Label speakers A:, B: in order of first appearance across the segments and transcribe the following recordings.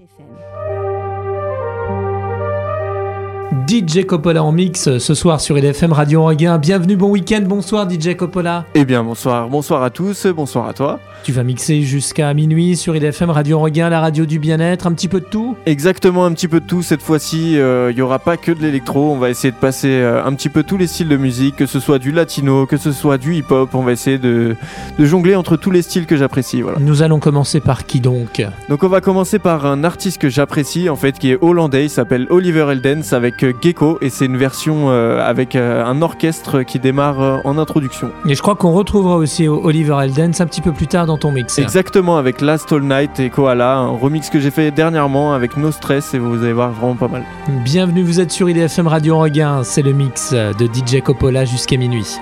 A: FM. DJ Coppola en mix ce soir sur IDFM Radio Anguin. Bienvenue, bon week-end, bonsoir DJ Coppola.
B: Eh bien bonsoir, bonsoir à tous, bonsoir à toi.
A: Tu vas mixer jusqu'à minuit sur IDFM Radio Regain, la radio du bien-être, un petit peu de tout
B: Exactement, un petit peu de tout. Cette fois-ci, euh, il n'y aura pas que de l'électro. On va essayer de passer euh, un petit peu tous les styles de musique, que ce soit du latino, que ce soit du hip-hop. On va essayer de, de, jongler entre tous les styles que j'apprécie. Voilà.
A: Nous allons commencer par qui donc?
B: Donc on va commencer par un artiste que j'apprécie, en fait, qui est hollandais. Il s'appelle Oliver Eldens avec euh, Gecko et c'est une version avec un orchestre qui démarre en introduction.
A: Et je crois qu'on retrouvera aussi Oliver Eldens un petit peu plus tard dans ton mix.
B: Exactement, avec Last All Night et Koala, un remix que j'ai fait dernièrement avec No Stress et vous allez voir vraiment pas mal.
A: Bienvenue, vous êtes sur IDFM Radio Regain, c'est le mix de DJ Coppola jusqu'à minuit.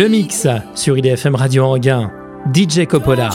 C: Le mix sur IDFM Radio Anguin. DJ Coppola.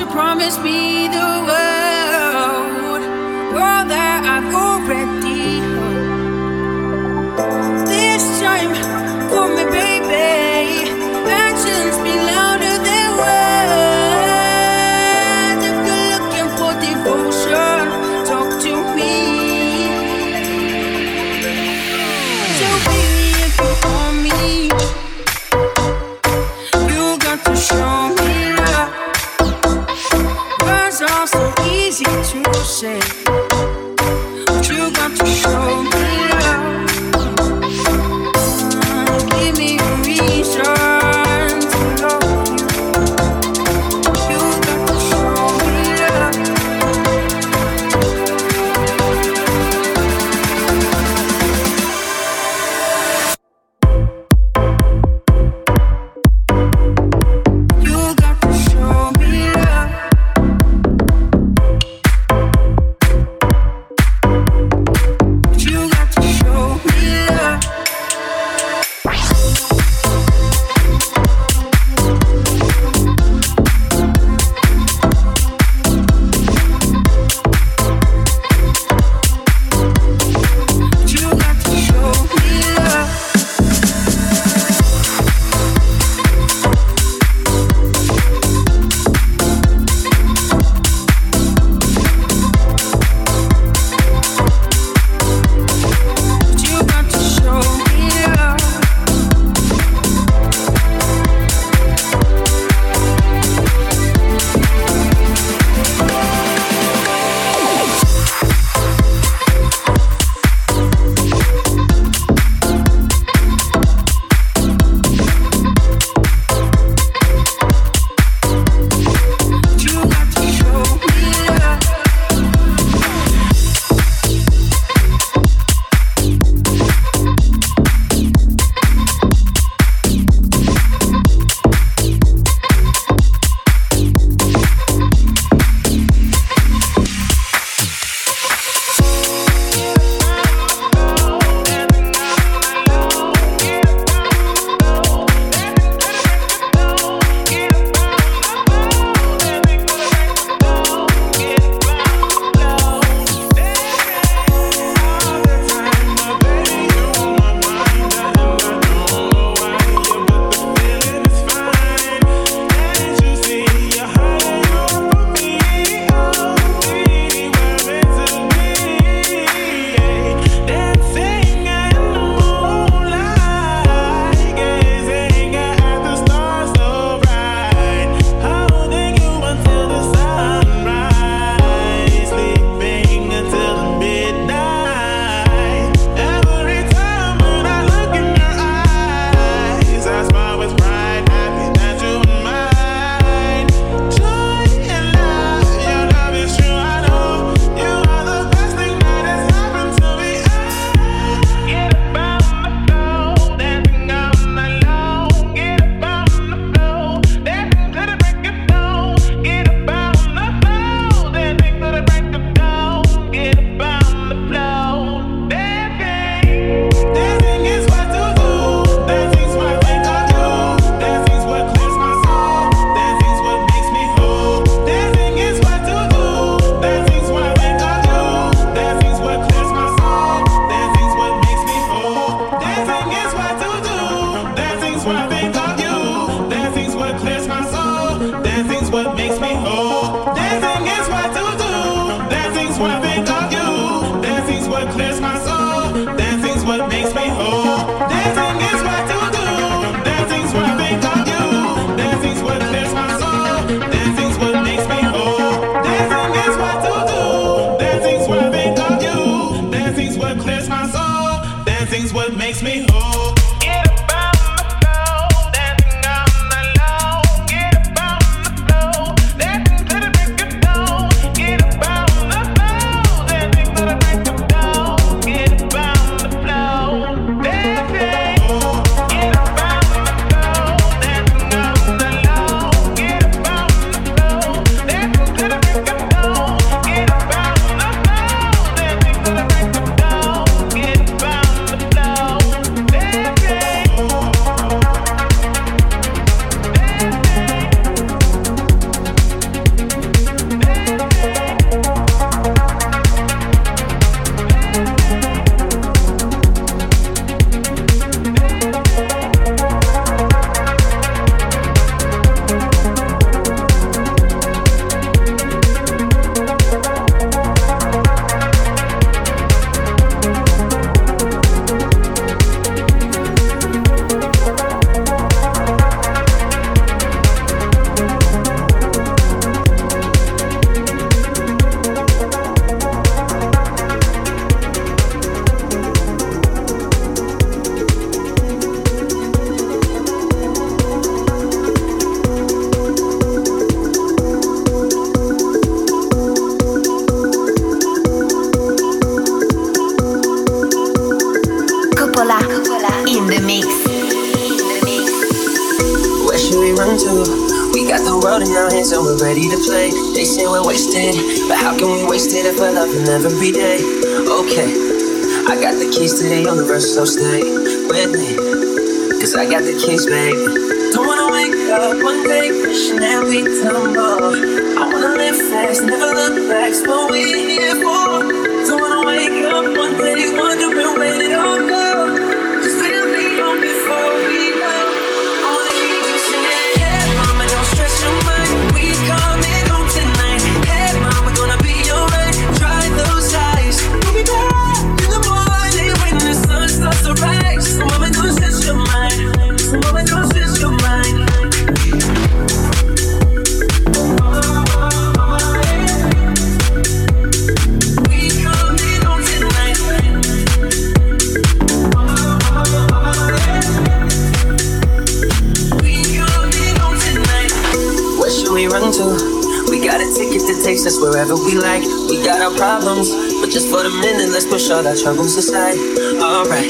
D: wherever we like. We got our problems, but just for the minute, let's push all our troubles aside. Alright,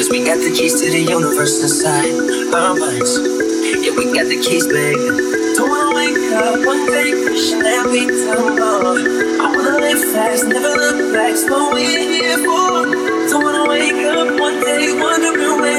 D: cause we got the keys to the universe inside our minds. Yeah, we got the keys, baby. Don't wanna wake up one day, wishing that we tumble. I wanna live fast, never look back, it's what we're here for. Don't wanna wake up one day, wondering where.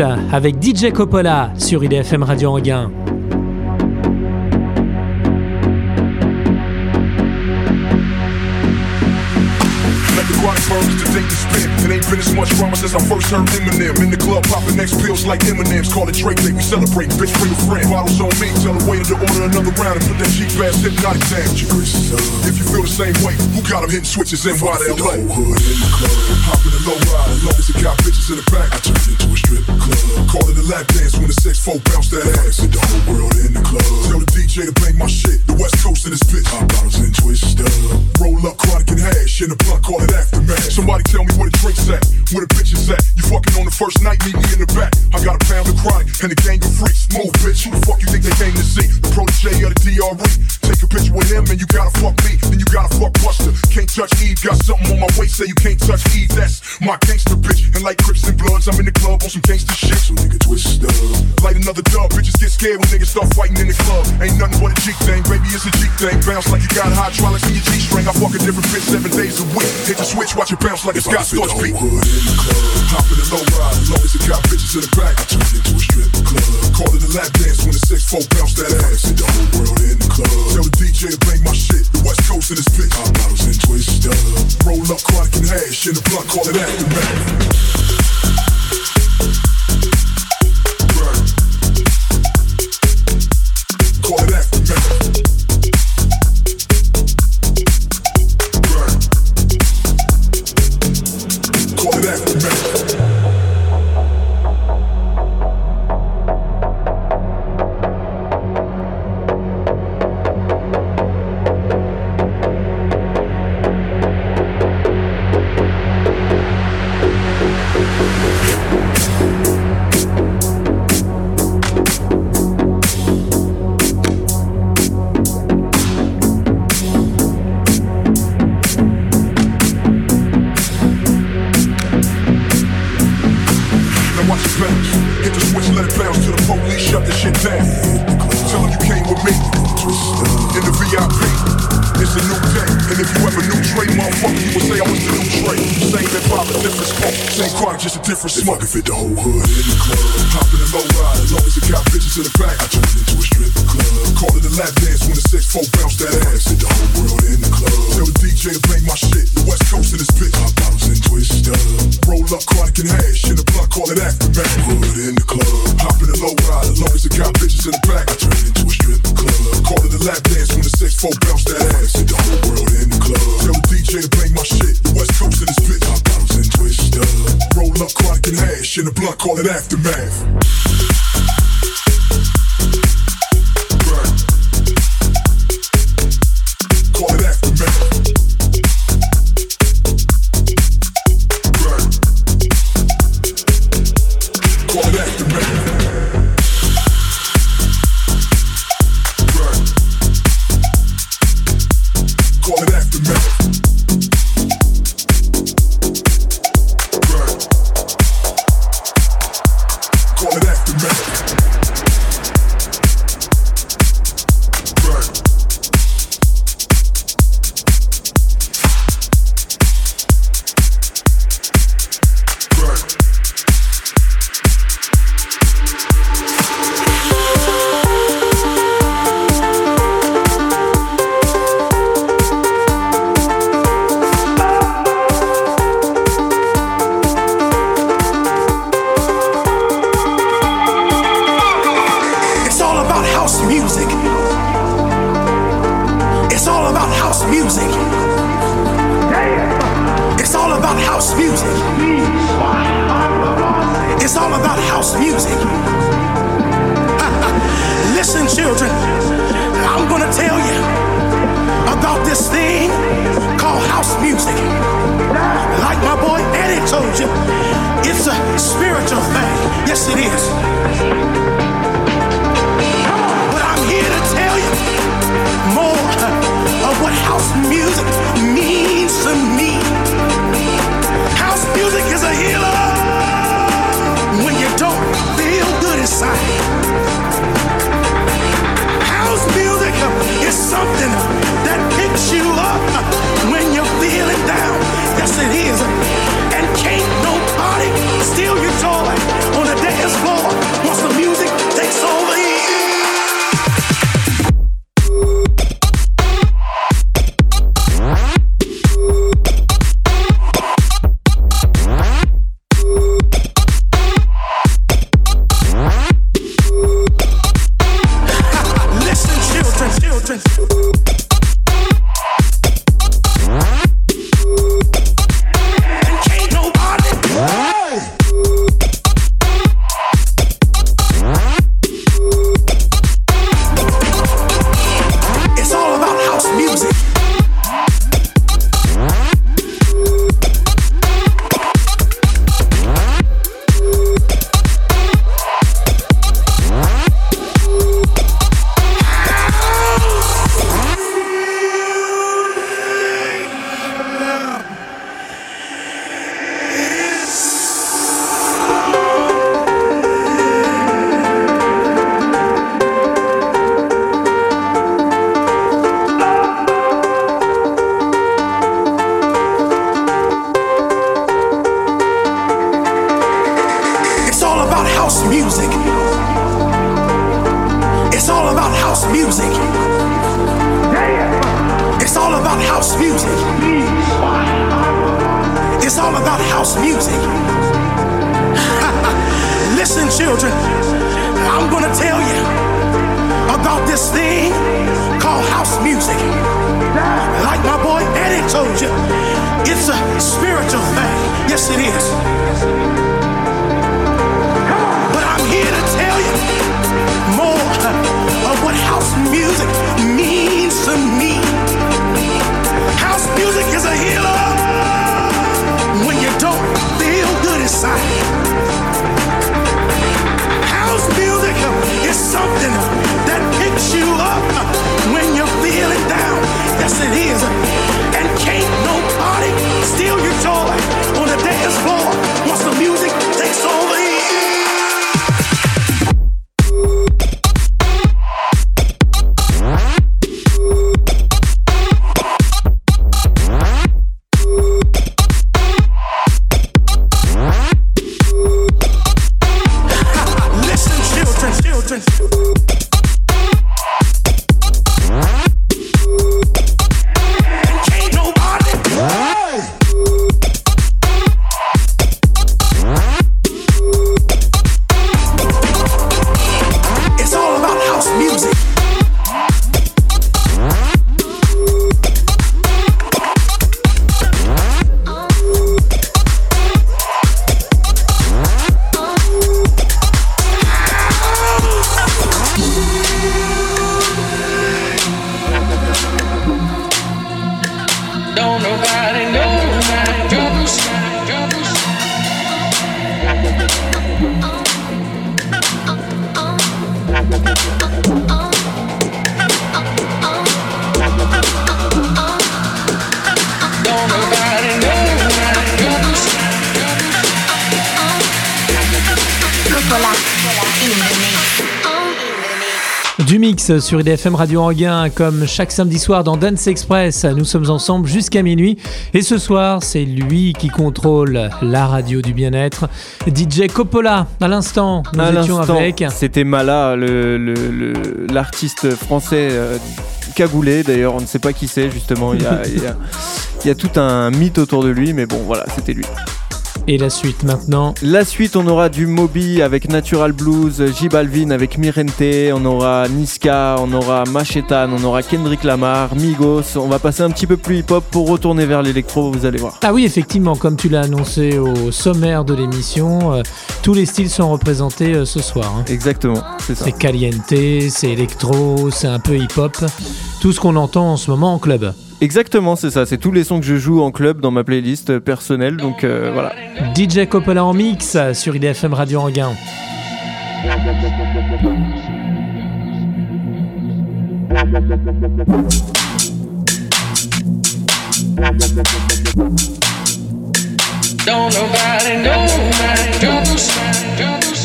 A: Avec DJ Coppola sur IDFM Radio Anguin.
E: Drama since I first heard Eminem. In the club, popping next pills like M&M's. Call it Dre Day, we celebrate. Bitch, bring a friend. Bottles on me, tell the waiter to order another round and put that cheap ass hypnotic down. If you feel the same way, who got them hitting switches in why they
F: The whole hood in the club, hopping a low ride. As long as it got bitches in the back, I turn it into a strip club. Call it a lap dance when the sex four bounce that ass. With the whole world in the club. Tell the DJ to bang my shit. The West Coast in this bitch. Pop bottles and twist up. Roll up chronic and hash in the blunt, call it aftermath. Somebody tell me where the drinks at, where the bitches at. You fucking on the first night, meet me in the back. I got a pound of chronic and a gang of freaks. Move, bitch. Who the fuck you think they came to see? The protege of the DRE. Take a picture with him and you gotta fuck me. Then you gotta fuck Buster. Can't touch Eve. Got something on my waist, say you can't touch Eve. That's my gangster bitch. And like Crips and Bloods, I'm in the club on some gangster shit. So nigga twist up. Light another dub. Bitches get scared when niggas start fighting in the club. Ain't nothing but a G thing, baby. It's a G thing. Bounce like you got hydraulics in your G string. I fuck a different bitch seven days a week. Hit the switch, watch it bounce like a Scott Fit the
E: Storch beat.
F: In the club, hopping a low ride. Long as it got bitches in the back, I turn it into a strip club. Call it a lap dance when the six four bounce that ass. Hit the whole world in the club. Tell the DJ to bang my shit. The West Coast in this bitch. Pop bottles and twist up. Roll up chronic and hash in the blunt, call it aftermath. Just a different If I
E: smoke.
F: fit the whole hood in the club, hopping a low ride. As long as it got bitches in the back, I turn it into a strip club. Call it a lap dance when the six four bounce that ass. Hit the
A: Sur IDFM Radio Anguin, comme chaque samedi soir dans Dance Express. Nous sommes ensemble jusqu'à minuit. Et ce soir, c'est lui qui contrôle la radio du bien-être. DJ Coppola, à l'instant, nous
B: À
A: étions avec.
B: C'était Mala, le- le- le- l'artiste français euh, cagoulé. D'ailleurs, on ne sait pas qui c'est, justement. Il y, a, il y a- il y a tout un mythe autour de lui, mais bon, voilà, c'était lui.
A: Et la suite maintenant.
B: La suite, on aura du Moby avec Natural Blues, J Balvin avec Mirente, on aura Niska, on aura Machetan, on aura Kendrick Lamar, Migos. On va passer un petit peu plus hip-hop pour retourner vers l'électro, vous allez voir.
A: Ah oui, effectivement, comme tu l'as annoncé au sommaire de l'émission, euh, tous les styles sont représentés euh, ce soir. hein.
B: Exactement, c'est ça.
A: C'est caliente, c'est électro, c'est un peu hip-hop. Tout ce qu'on entend en ce moment en club.
B: Exactement, c'est ça. C'est tous les sons que je joue en club dans ma playlist euh, personnelle. Donc euh, voilà.
A: DJ Coppola en mix sur IDFM Radio Anguin.
G: Don't nobody know my troubles. troubles.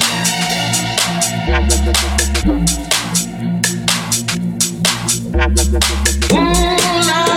G: Don't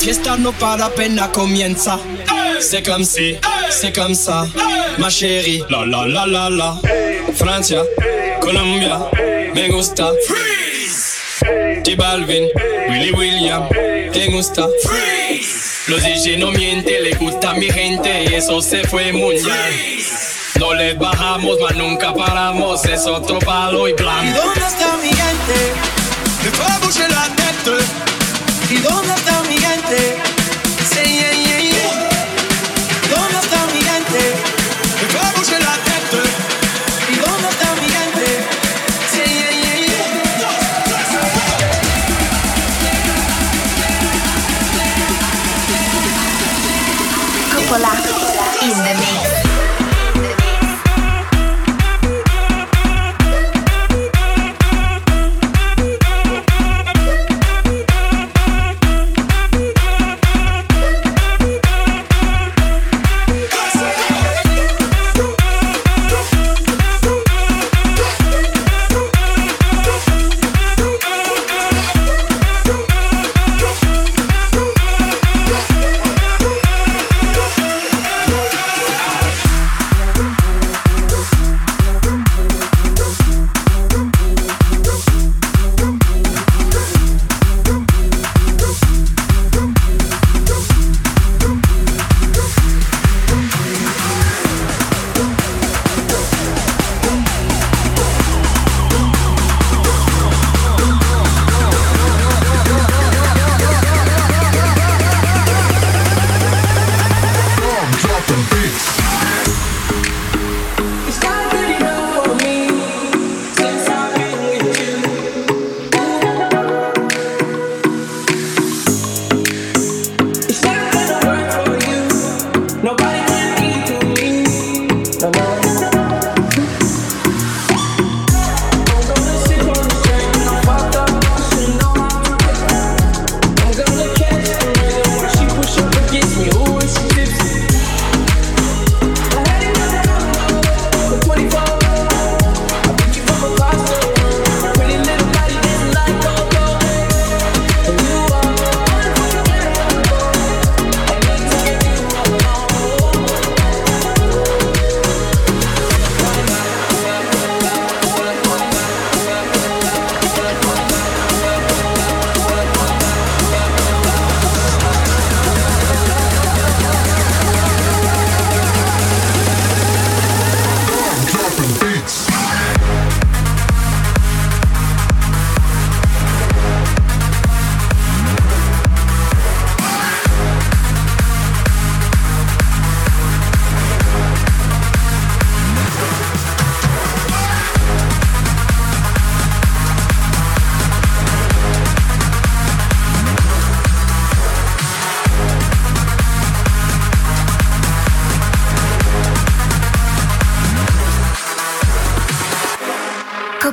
H: Fiesta no para apenas comienza. C'est comme si, c'est comme ça, ma chérie. La la la la la. Francia, Colombia, me gusta. Freeze. J Balvin, Willy William, te gusta. Freeze. Los DJ no mienten, le gusta a mi gente y eso se fue mundial. No les bajamos, mas nunca paramos, es otro palo y
I: ¿Y
H: blanco.
I: dónde está mi gente?
H: De bouger la tête.
I: ¿Y dónde está mi verte.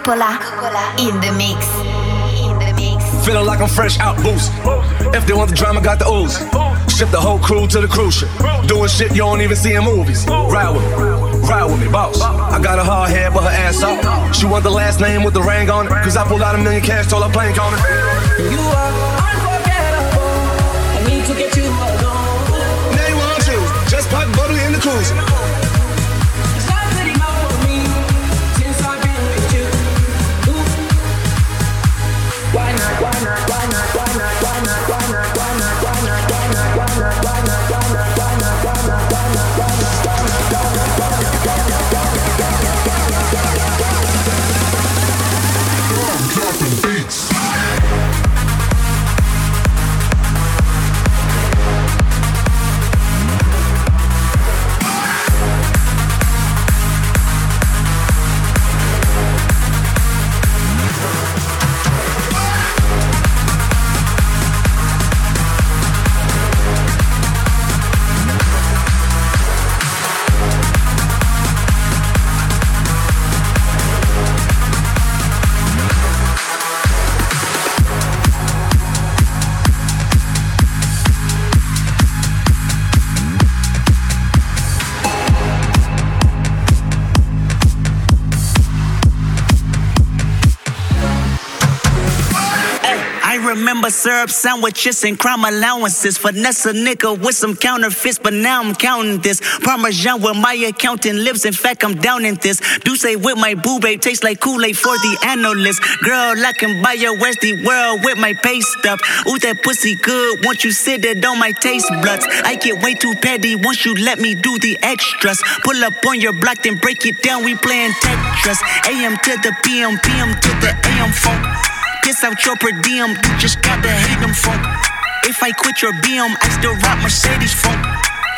J: Coppola in the mix. In the mix.
K: Feeling like I'm fresh out boost. If they want the drama, got the ooze. Ship the whole crew to the cruise ship. Doing shit you don't even see in movies. Ride with me, ride with me, boss. I got a hard head, but her ass out. She want the last name with the ring on it. Cause I pulled out a million cash, told her plane coming.
H: You are unforgettable. I need to get you alone.
K: Name one choose. Just put butter in the cruiser.
L: Syrup sandwiches and crime allowances. Finesse a nigga with some counterfeits, but now I'm counting this. Parmesan where my accountant lives. In fact, I'm down in this. Do say with my boo babe tastes like Kool-Aid for the analyst. Girl, I can buy your Westy world with my pay stuff. Ooh, that pussy good. Once you sit it on my taste buds. I get way too petty once you let me do the extras. Pull up on your block, then break it down. We playing Tetris. AM to the PM, PM to the AM phone. Piss out your per diem, you just gotta hate them phone. If I quit your BM, I still rock Mercedes phone.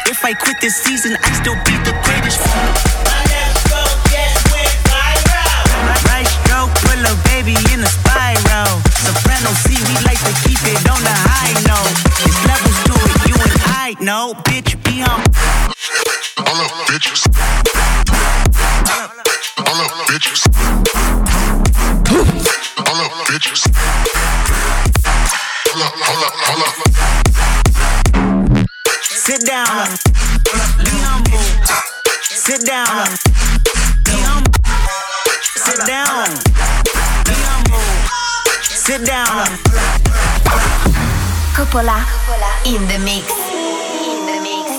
L: If I quit this season, I still beat the greatest phone. Right stroke, pull a baby in a spiral. Soprano C, we like to keep it on the high note. It's levels to it, you and I know. Bitch, be um, on.
M: All up, bitches. All up, bitches.
L: Sit down. Be humble. Sit down. Be humble. Sit down. Be humble. Sit down.
J: Coppola. In the mix. In the mix.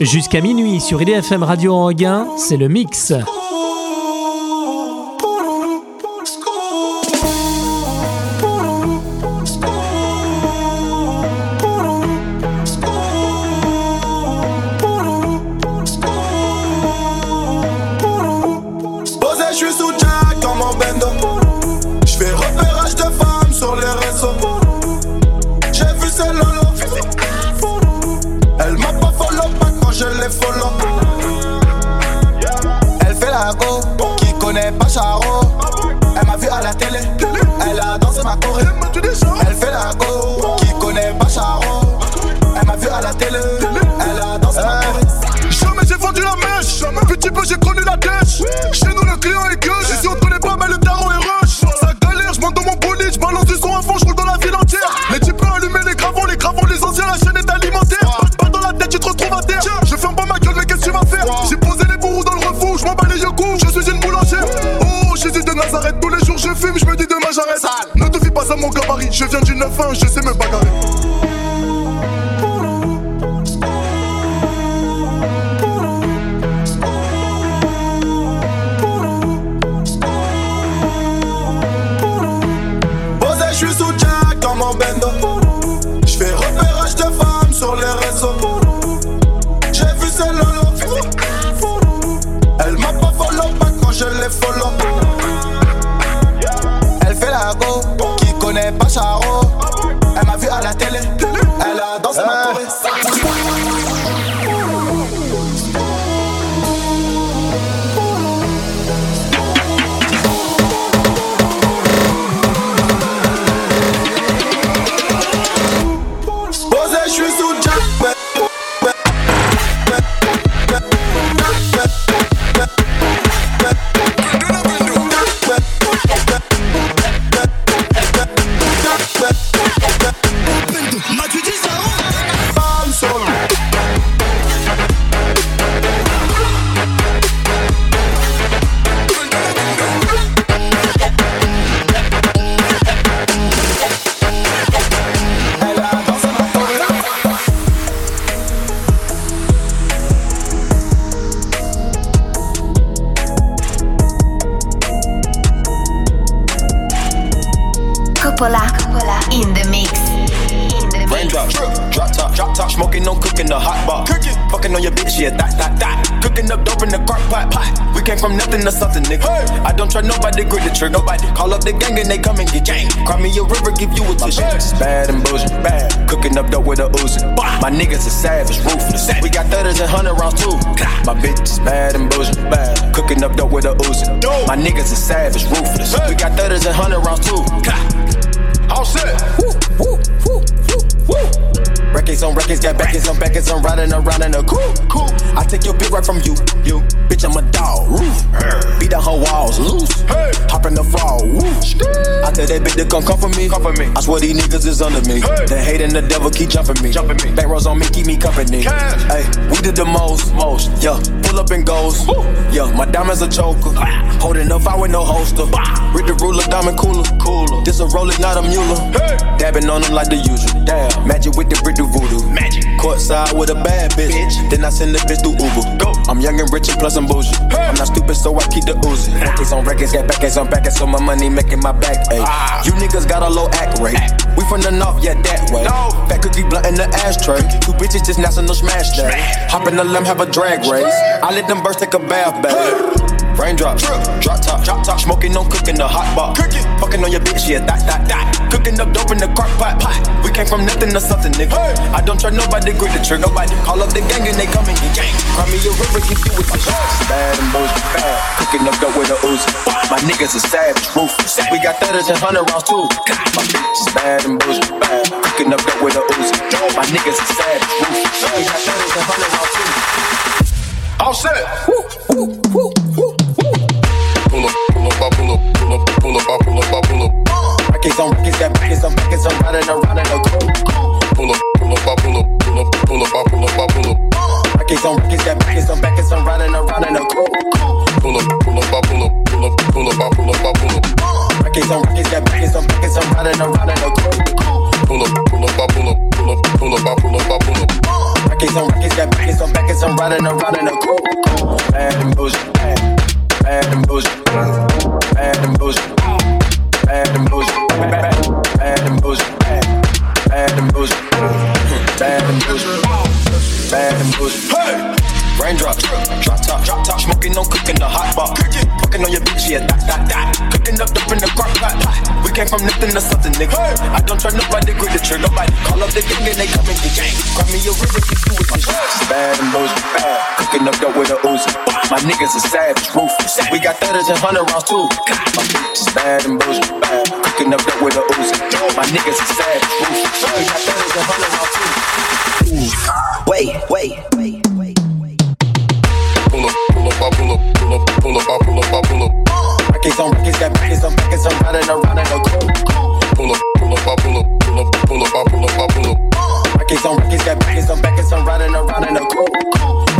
A: Jusqu'à minuit sur IDFM Radio Anguin, c'est le mix.
E: Je l'ai follow. Elle fait la go, qui connaît pas Charo. Elle m'a vu à la télé, elle a dansé ma choré. Elle fait la go, qui connaît pas Charo. Elle m'a vu à la télé, elle a dansé ma choré.
F: Jamais j'ai vendu la mèche. Petit peu j'ai connu la dèche. Chez nous je viens du 9-1, je sais me bagarrer.
N: Trust nobody, grip the trick, nobody. Call up the gang and they come and get gang. Cry me a river, give you a tissue. Bad and bullshit, bad. Cooking up dope with a Uzi. My niggas are savage, ruthless. We got thudders and hundred rounds too. My bitch is bad and bullshit, bad. Cooking up dope with a Uzi. My niggas are savage, ruthless. We got thudders and hundred rounds too. All set. Woo, woo, woo, woo, woo. Records on records, got backers on backers, I'm riding around in a cool, cool. I take your bitch right from you, you. Bitch, I'm tell that bitch to come come for me. Come for me. I swear these niggas is under me. The hate and the devil keep jumping me. Jumping me. Back rows on me, keep me company. Hey, we did the most, most. Yeah, pull up and goes. Yeah, my diamonds a choker. Ah. Holding up, I with no holster. Read the ruler, diamond cooler. Cooler. This a roller, not a mule. Dabbing on them like the usual. Damn. Magic with the brick do voodoo. Magic. Courtside with a bad bitch. Then I send the bitch through Uber. Go. I'm young and rich and plus I'm bougie. I'm not stupid, so I keep the Uzi. Records on records, got backers on backers, so my money making my back ache. Ah. You niggas got a low act rate. We from the north, yeah, that way. No. Fat cookie blunt in the ashtray. Two bitches just national smash day. Hop in the limb, have a drag race. I let them birds take a bath, babe. Raindrops, drop top, drop top, smoking, no cooking the hot pot. Cooking, fucking on your bitch, yeah, that, that, that. Cooking up dope in the crock pot, pot. We came from nothing to something, nigga. I don't try nobody, grip the trigger, nobody. Call up the gang and they come and get gang. Cry me a river, get you with the shots. Bad and bullshit, bad. Cooking up dope with a Uzi. My niggas are savage, ruthless. We got thudders and hundred rounds too. My bitch is bad and bullshit, bad. Cooking up dope with a Uzi. My niggas are savage, ruthless. We got thudders and hundred rounds too. All set. Woo, woo, woo,
O: pull up, pull up, pull up, I pull up, I pull up.
N: Records on records, got records on records, I'm riding around in a coupe.
O: Pull up, pull up, I pull up, pull up, pull up, I pull up, I pull up.
N: Records on records, got records on records, I'm riding around in a coupe.
O: Pull up, pull up, I pull up, pull up, pull up, I pull up, I pull up.
N: Records on records, got records on records, I'm riding around in a coupe.
O: Pull up, pull up, I pull up, pull up, pull up, I pull up, I pull up.
N: Records on records, got records on records, I'm riding around in a coupe. Bad and bad, bad and bullshit, bad and bullshit, bad and bullshit, bad, and bullshit, bad and bullshit. Hey! Raindrops, drop top, drop top, smoking, no cooking the hot pot. Fucking on your bitch, yeah, that, that, that. Cooking up up in the crock pot. We came from nothing to something, nigga. I don't try nobody, grip the trigger, nobody. Call up the gang and they come and get gang. Grab me a river, get you with the shots. Bad and bullshit, bad. Cooking up dope with a Uzi. My niggas are savage, ruthless. We got thudders and hundred rounds too. My bitch is bad and bullshit, bad. Cooking up dope with a Uzi. My niggas are savage, ruthless. We got thudders and hundred rounds too. Wait, wait, wait.
O: Pull up, pull up, I pull up, I pull up.
N: Records on records, got records on records, I'm riding around in a coupe.
O: Pull up, pull up, I pull up, pull up, pull up, I pull up, I pull up.
N: Records on records, got records on records, I'm riding around in a coupe.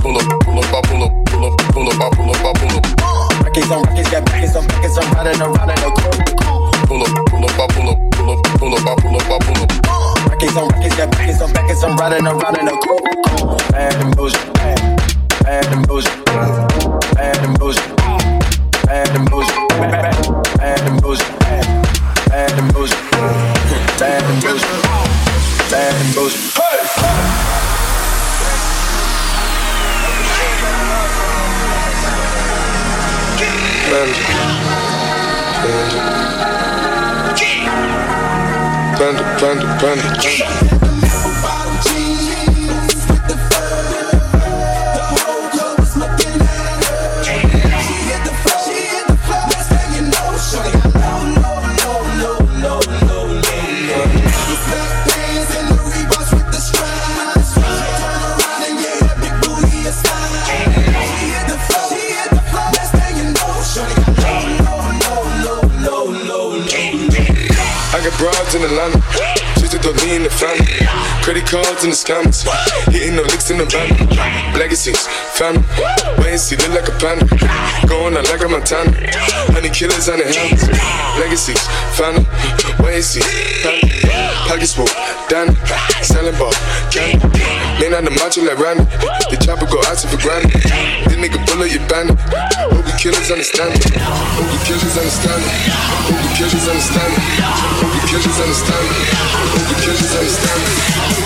O: Pull up, pull up, I pull up, pull up, pull up, I pull up, I pull up.
N: Records on records, got records on records, I'm riding around in a coupe.
O: Pull up, pull up, I pull up, pull up, pull up, I pull up, I pull up.
N: Records on records, got records on records, I'm riding around in a coupe. Bad and bullshit, bad, bad and bullshit,
O: panda, cards in the licks in the van. Legacies, family. Wait and see, look like a panda. Going out like a Montana. Honey killers on the helmets. Legacies, family. Wait and see, family. Pockets full, Danny. Selling ball, candy. Man on the macho like Randy. The chopper go out to for granted. This nigga bullet your bandit. Hope the killers understand it. Hope the killers understand it. Hope the killers understand it. Hope the killers understand it. Hope the killers understand it.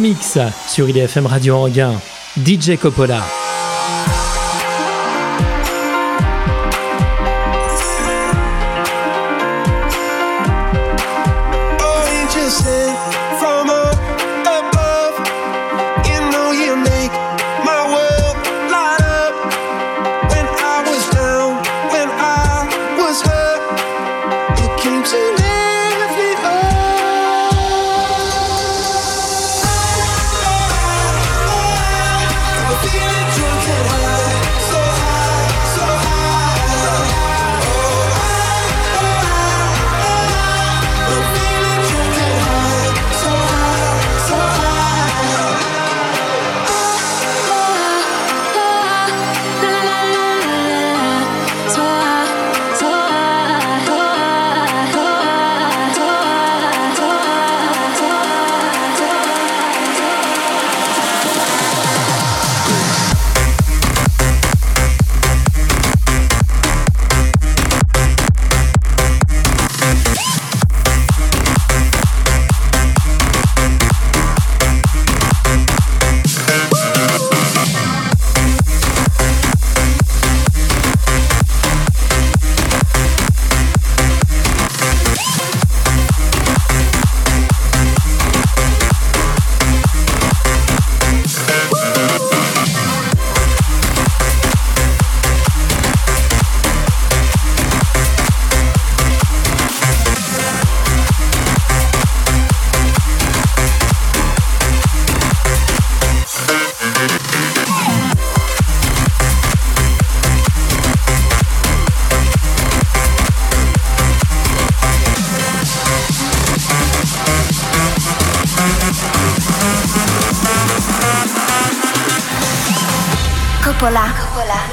P: Mix sur IDFM Radio Anguin, DJ Coppola.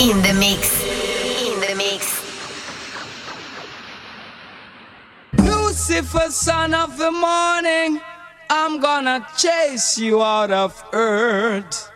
J: in the mix. In the mix.
Q: Lucifer, son of the morning, I'm gonna chase you out of earth.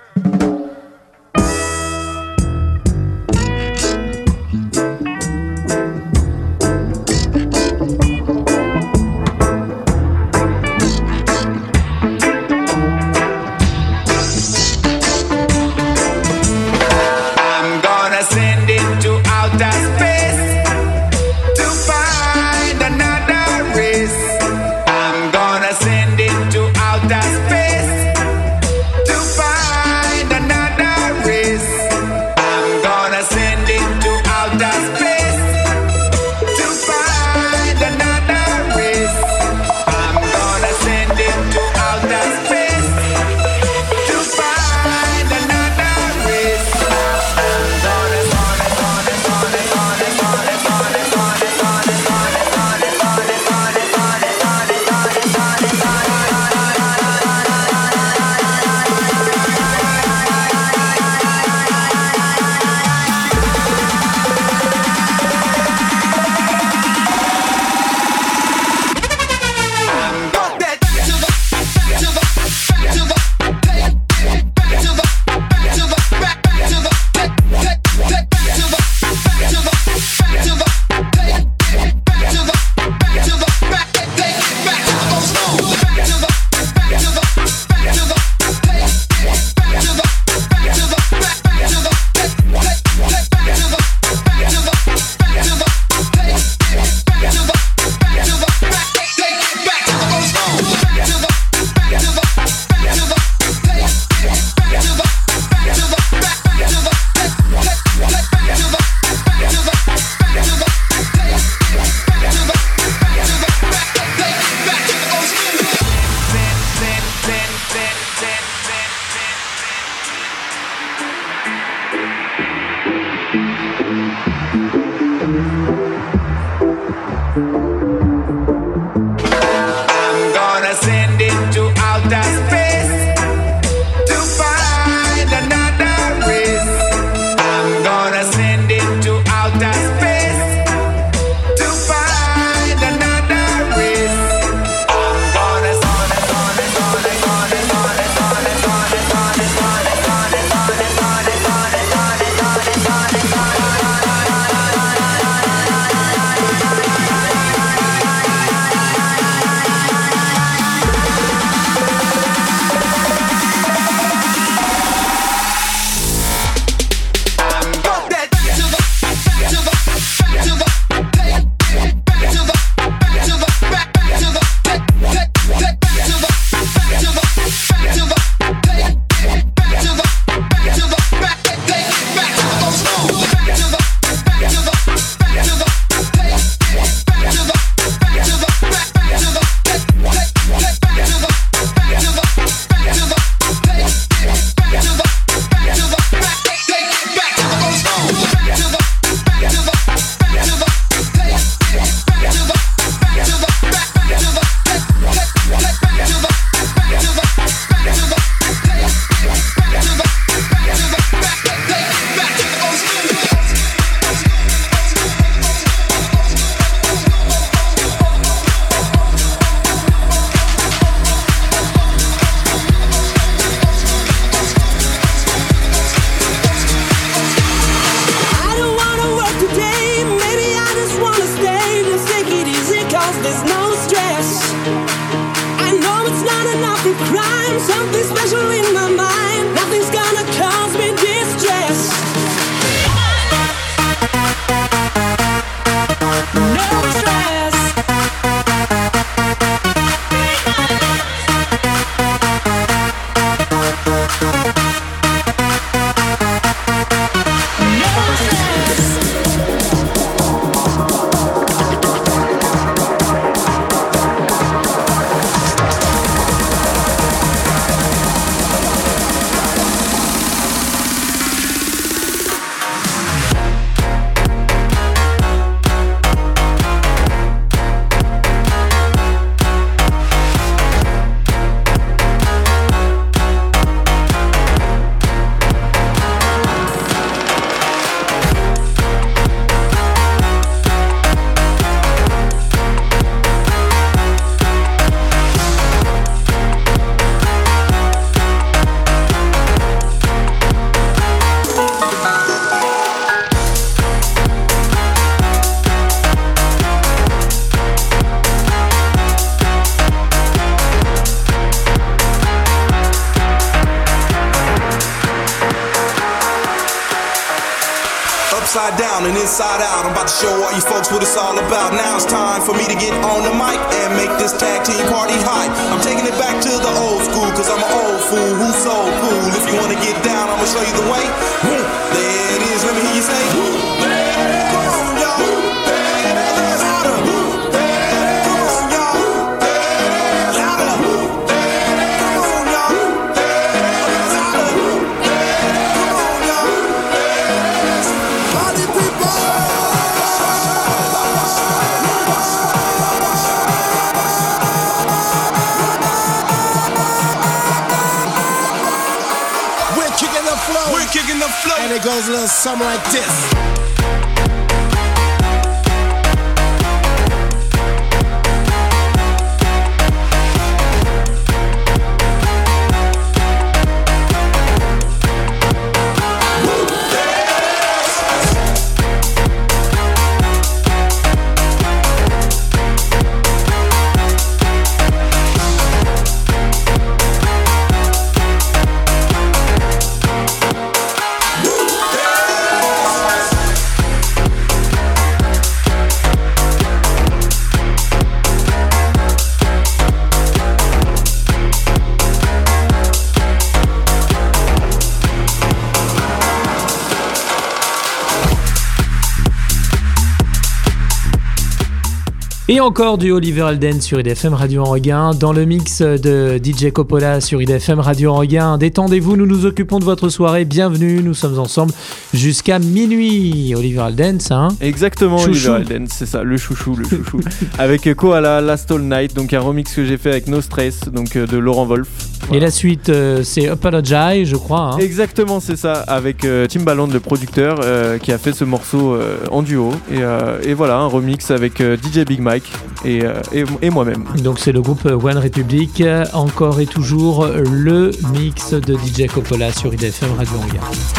A: Et encore du Oliver Alden sur IDFM Radio Anguin, dans le mix de DJ Coppola sur IDFM Radio Anguin. Détendez-vous, nous nous occupons de votre soirée. Bienvenue, nous sommes ensemble jusqu'à minuit. Oliver Alden, ça, hein
B: Exactement,
A: Chouchou.
B: Oliver Alden, c'est ça, le chouchou, le chouchou. avec Koala, Last All Night, donc un remix que j'ai fait avec No Stress, donc euh, de Laurent Wolf.
A: Et la suite, euh, c'est Apologize, je crois. hein.
B: Exactement, c'est ça, avec euh, Timbaland, le producteur, euh, qui a fait ce morceau euh, en duo. Et, euh, et voilà, un remix avec euh, DJ Big Mike et, euh, et, et moi-même.
A: Donc c'est le groupe One Republic, encore et toujours le mix de DJ Coppola sur IDFM Radio.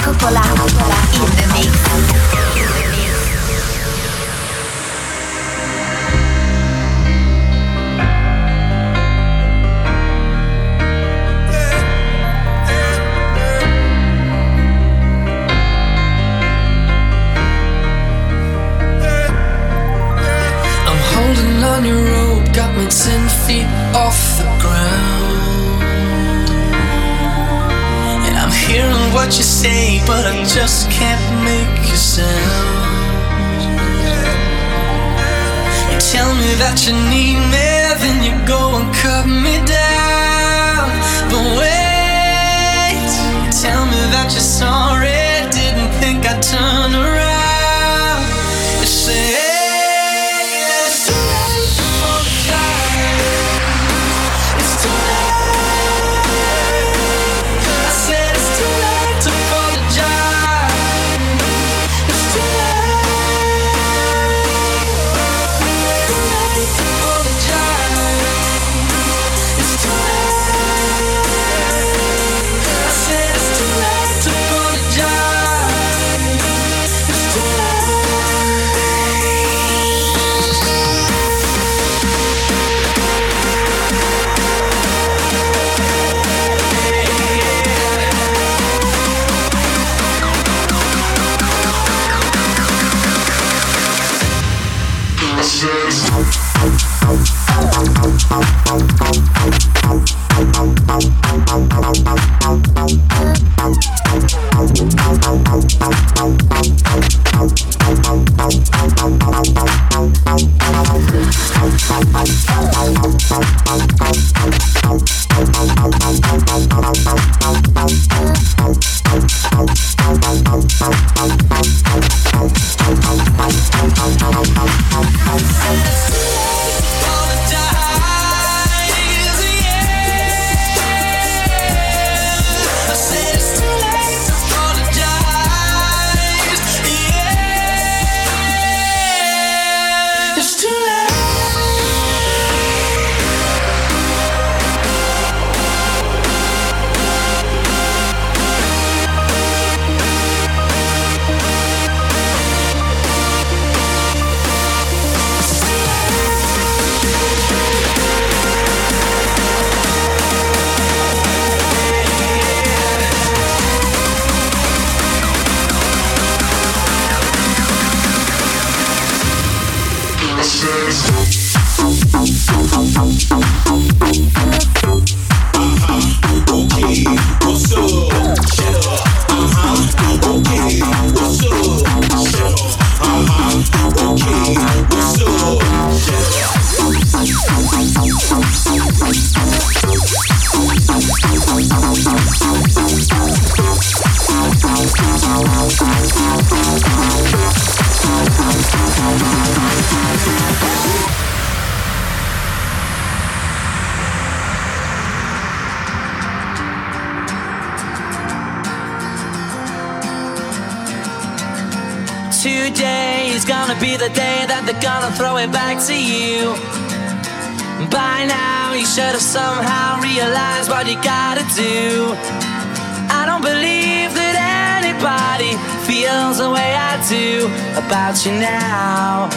H: Coppola, Coppola in the mix.
J: Somehow realize what you gotta do. I don't believe that anybody feels the way I do about you now.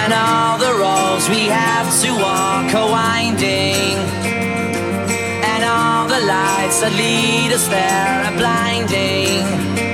J: And all the roads we have to walk are winding. And all the lights that lead us there are blinding.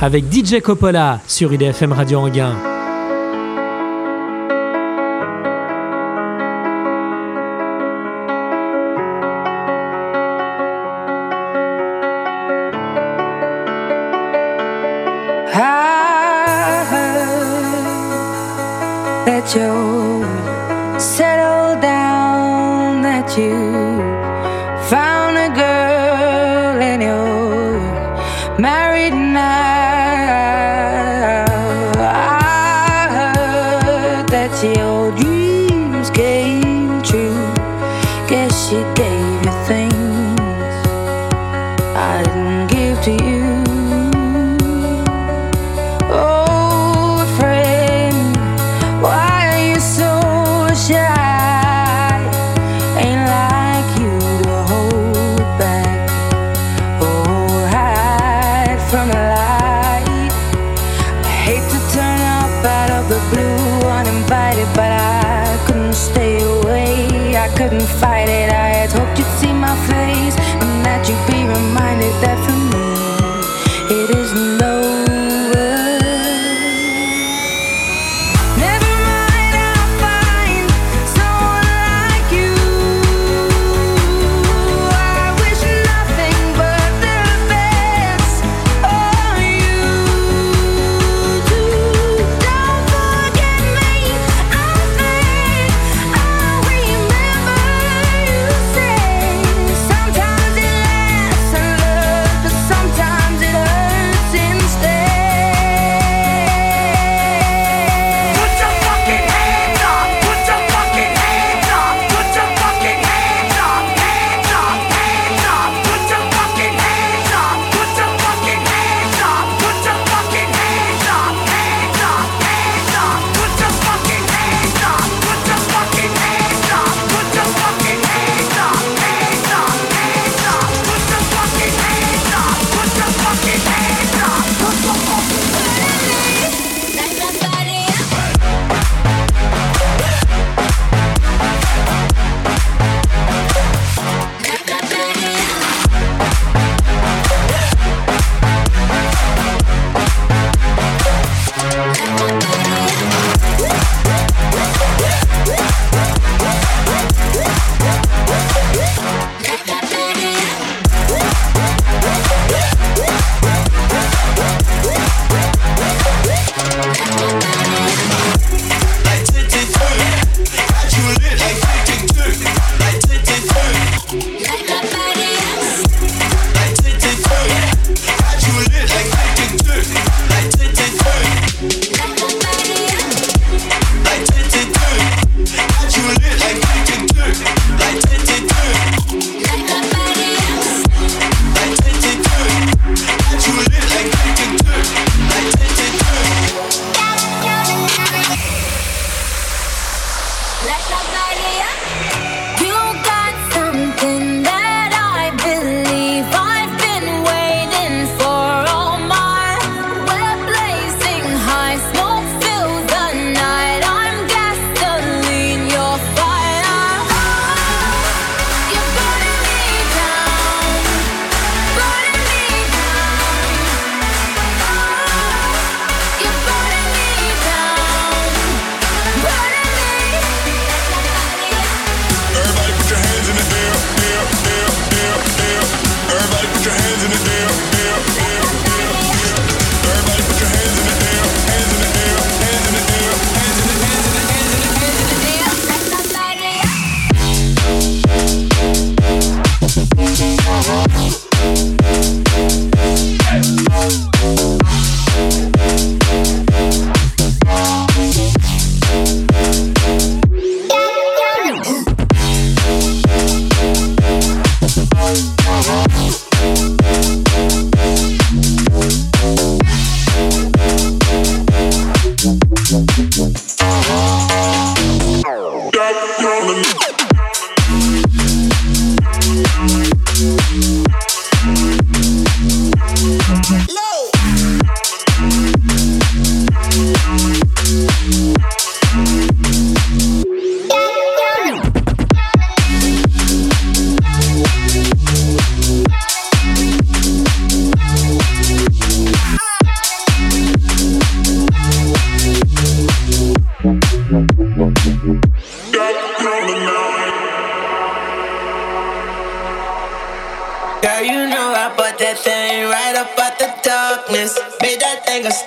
C: Avec DJ Coppola sur IDFM Radio Anguin.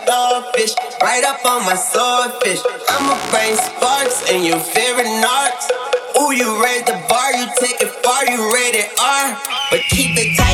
R: starfish, right up on my swordfish. I'ma bring sparks and your favorite arts. Ooh, you raise the bar, you take it far, you rated R, but keep it.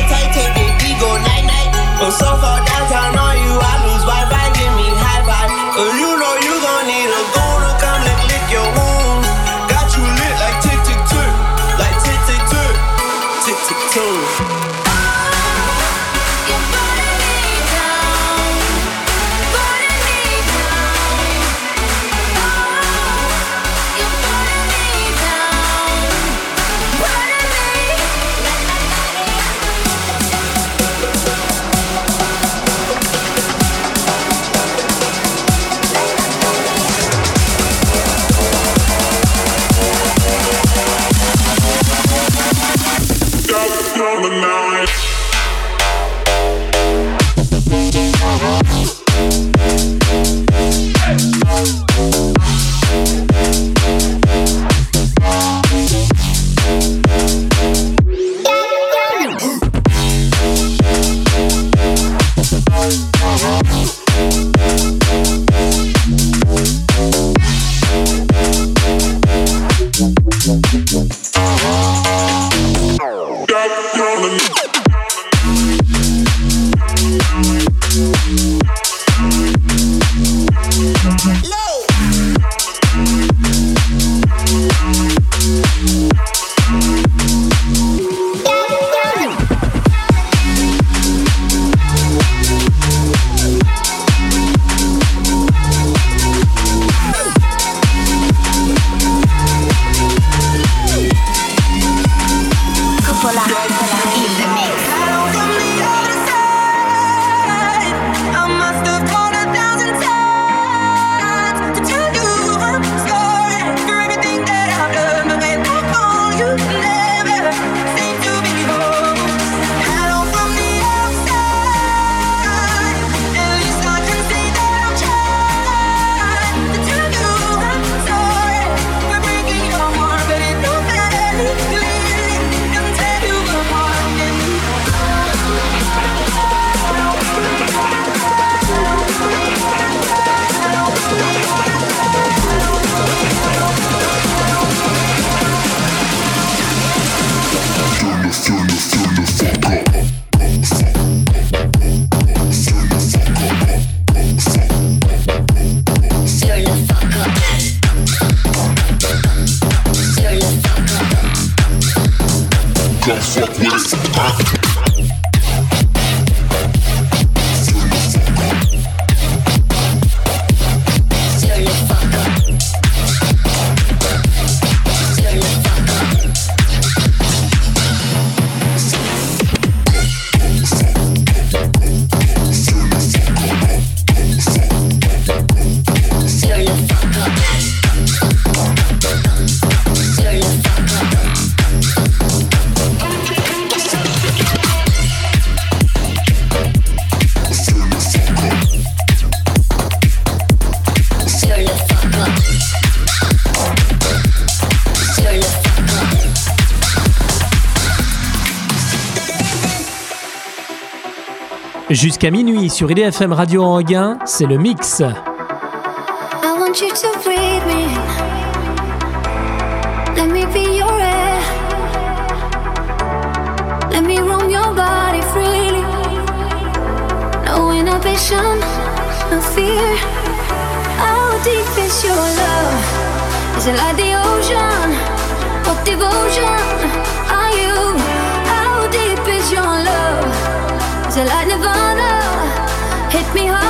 A: Jusqu'à minuit sur IDFM Radio Anguin, c'est le mix.
S: I want you to breathe me. Let me be your air. Let me roam your body freely. No inhibition, no fear. How deep is your love? Is it like the ocean? What devotion? till I nirvana. Hit me hard.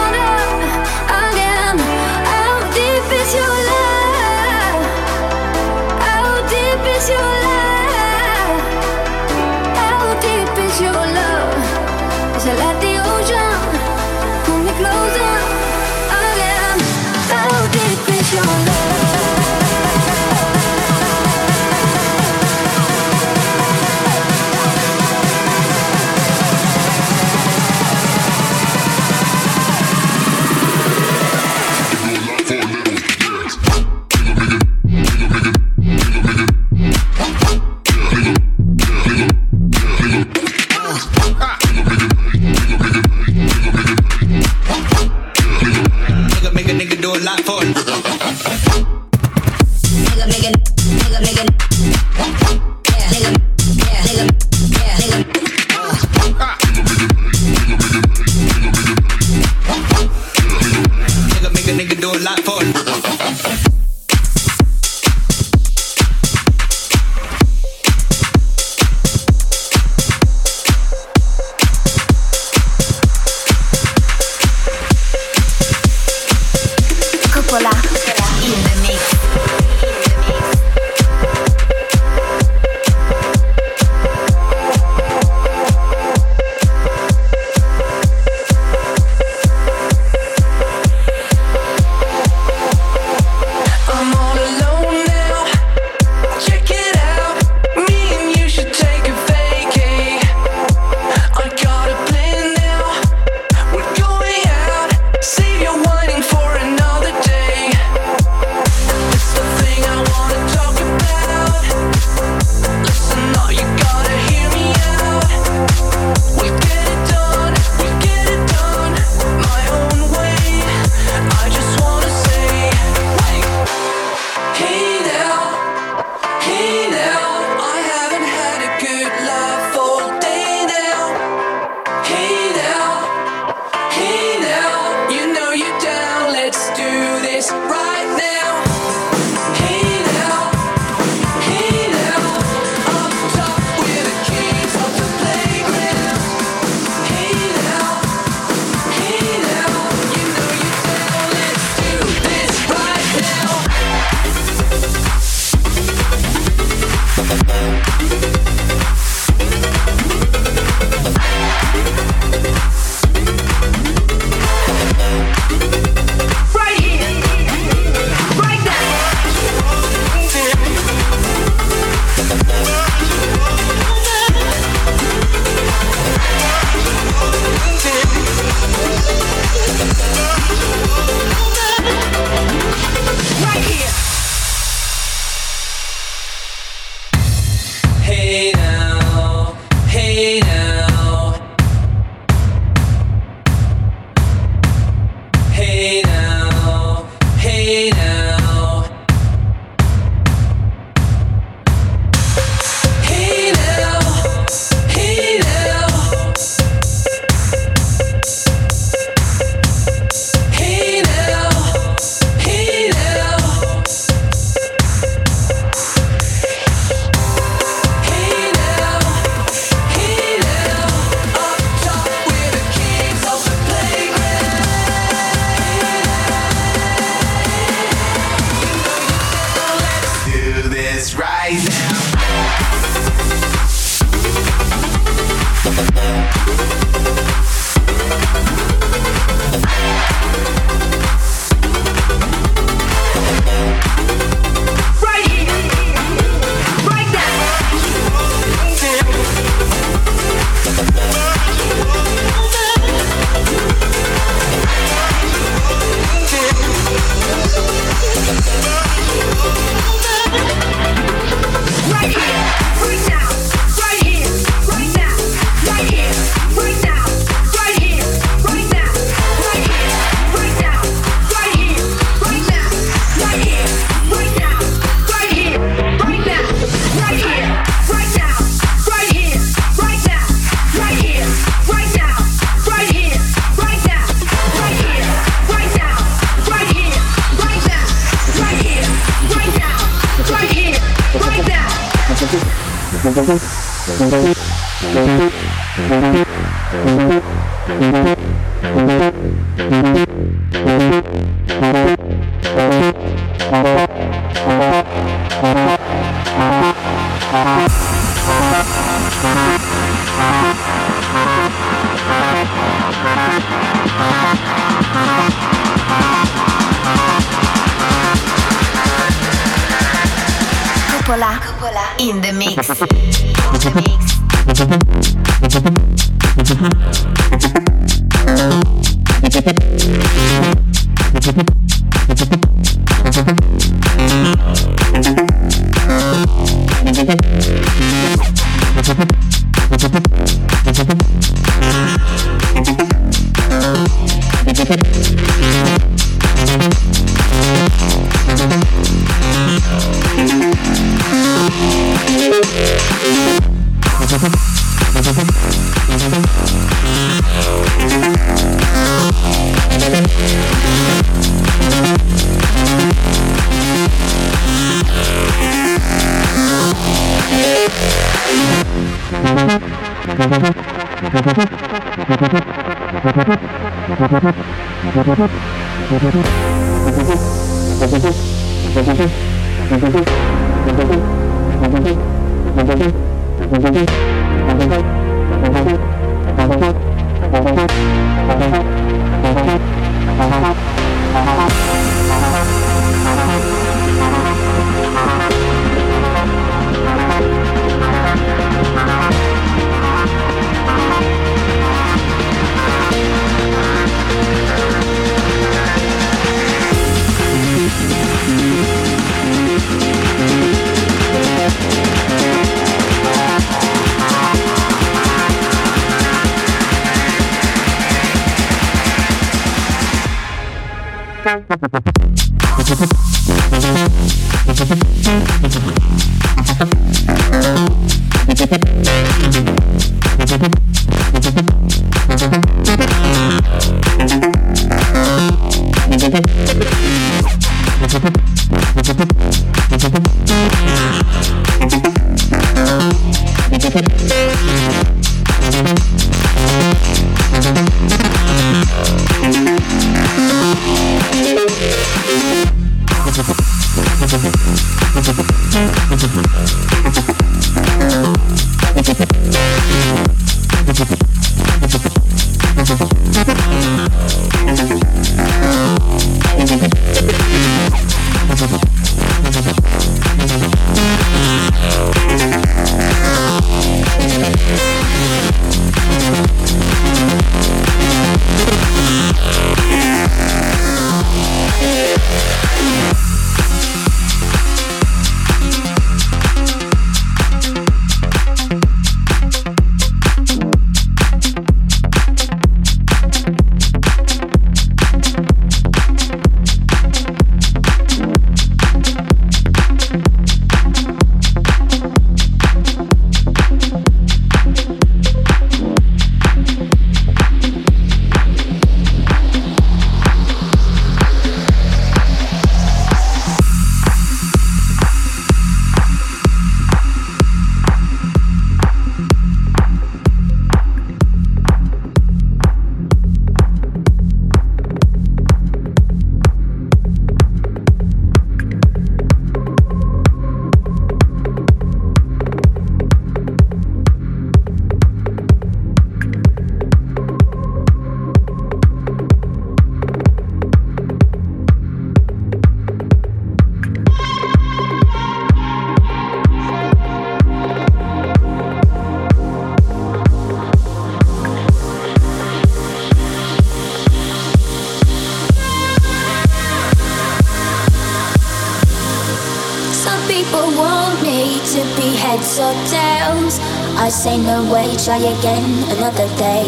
S: Heads or tails. I say no way, try again another day.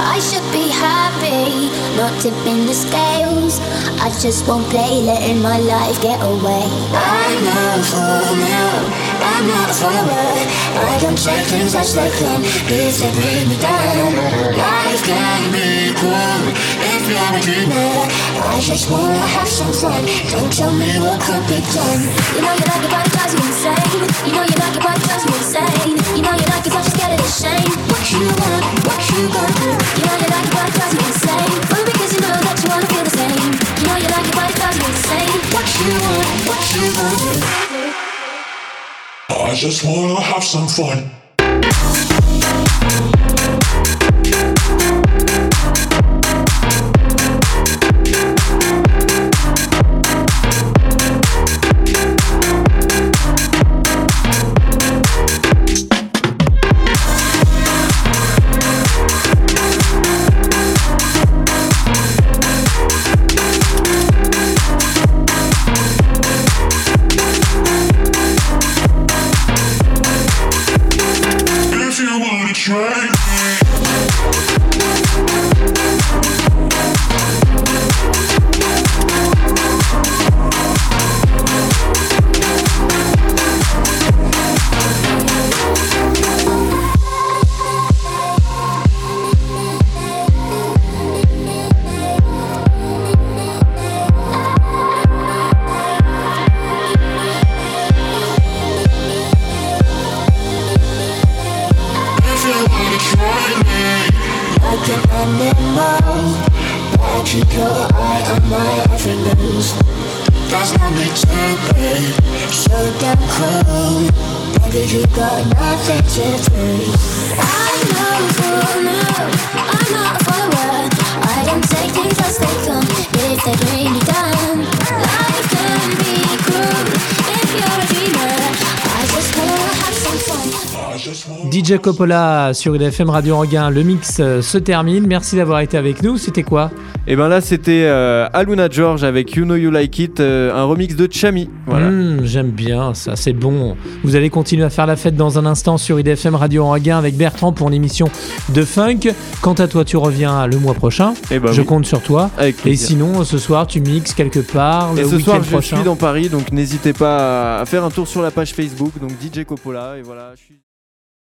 S: I should be happy, not tipping the scales. I just won't play, letting my life get away. A fool now, I'm not a follower. I don't take things as they come, if they bring me down. Life can be cool if you're a dreamer. I just wanna have some fun. Don't tell me what could be done. You know you like it, but it drives you insane. You know you like it, but it drives you insane. You know you like it, but you're scared of the shame. What you want, what you do? You know you like it, but it drives you insane. Only because you know that you wanna feel the same. You know you like it, but it drives you insane. What you want, what you do?
F: I just wanna have some fun.
A: DJ Coppola sur IDFM Radio Anguin, le mix euh, se termine. Merci d'avoir été avec nous. C'était quoi?
B: Et ben là, c'était euh, Aluna George avec You Know You Like It, euh, un remix de Chami. Voilà.
A: Mmh, J'aime bien ça, c'est bon. Vous allez continuer à faire la fête dans un instant sur IDFM Radio Anguin avec Bertrand pour une émission de funk. Quant à toi, tu reviens le mois prochain.
B: Eh ben
A: je
B: oui.
A: compte sur toi. Et sinon, ce soir, tu mixes quelque part
B: Et
A: le
B: ce soir, je
A: prochain.
B: suis dans Paris, donc n'hésitez pas à faire un tour sur la page Facebook, donc DJ Coppola, et voilà. Je suis...